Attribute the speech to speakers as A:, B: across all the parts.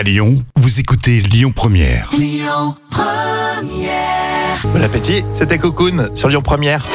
A: À Lyon, vous écoutez Lyon Première.
B: Bon appétit, c'était Cocoon sur Lyon Première.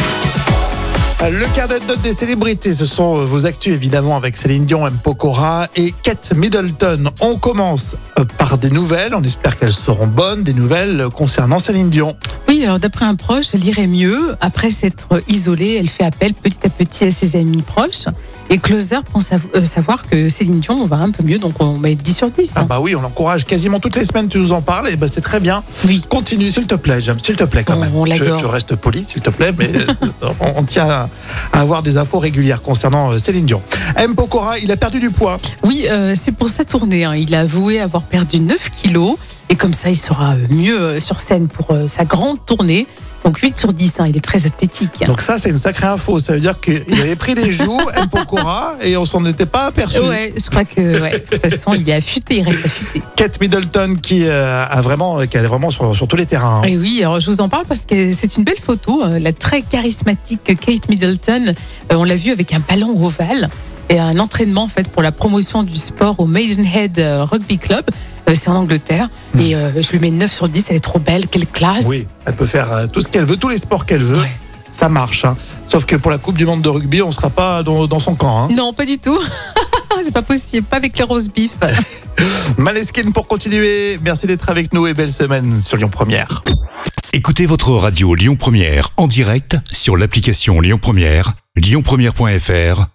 B: Le carnet de notes des célébrités, ce sont euh, vos actus évidemment avec Céline Dion, M. Pokora et Kate Middleton. On commence euh, par des nouvelles, on espère qu'elles seront bonnes, des nouvelles concernant Céline Dion.
C: Oui, alors d'après un proche, elle irait mieux. Après s'être isolée, elle fait appel petit à petit à ses amis proches. Et Closer pense sav- euh, savoir que Céline Dion va un peu mieux, donc on met 10 sur 10.
B: Ah bah oui, on l'encourage quasiment toutes les semaines, tu nous en parles, et bah c'est très bien.
C: Oui.
B: Continue s'il te plaît, j'aime, s'il te plaît quand
C: On-
B: même.
C: on
B: je, je reste poli s'il te plaît, mais euh, on, on tient à, à avoir des infos régulières concernant euh, Céline Dion. M. Pokora, il a perdu du poids.
C: Oui, euh, c'est pour sa tournée. hein. Il a avoué avoir perdu 9 kilos. Et comme ça, il sera euh, mieux euh, sur scène pour euh, sa grande tournée. Donc 8 sur 10, hein, il est très esthétique.
B: Donc ça, c'est une sacrée info. Ça veut dire qu'il avait pris des joues, M. Pokora, et on s'en était pas aperçu.
C: Ouais, je crois que ouais, de toute façon, il est affûté, il reste affûté.
B: Kate Middleton qui euh, a vraiment, qui est vraiment sur, sur tous les terrains. hein.
C: Et oui, alors je vous en parle parce que c'est une belle photo. La très charismatique Kate Middleton, on l'a vue avec un ballon ovale et un entraînement en fait pour la promotion du sport au Maidenhead Rugby Club. Euh, C'est en Angleterre et euh, je lui mets 9 sur 10. Elle est trop belle, quelle classe.
B: Oui, elle peut faire euh, tout ce qu'elle veut, tous les sports qu'elle veut.
C: Ouais.
B: Ça marche. hein. Sauf que pour la Coupe du Monde de rugby, on sera pas dans, dans son camp. hein.
C: Non, pas du tout. c'est pas possible, pas avec les rose beef.
B: Maleskin pour continuer. Merci d'être avec nous et belle semaine sur Lyon Première.
A: Écoutez votre radio Lyon Première en direct sur l'application Lyon Première, lyonpremière.fr